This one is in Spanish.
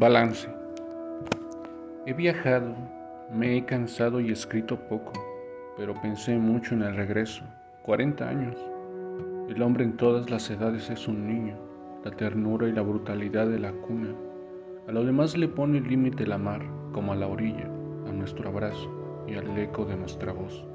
Balance. He viajado, me he cansado y escrito poco, pero pensé mucho en el regreso. 40 años. El hombre en todas las edades es un niño, la ternura y la brutalidad de la cuna. A lo demás le pone límite la mar, como a la orilla, a nuestro abrazo y al eco de nuestra voz.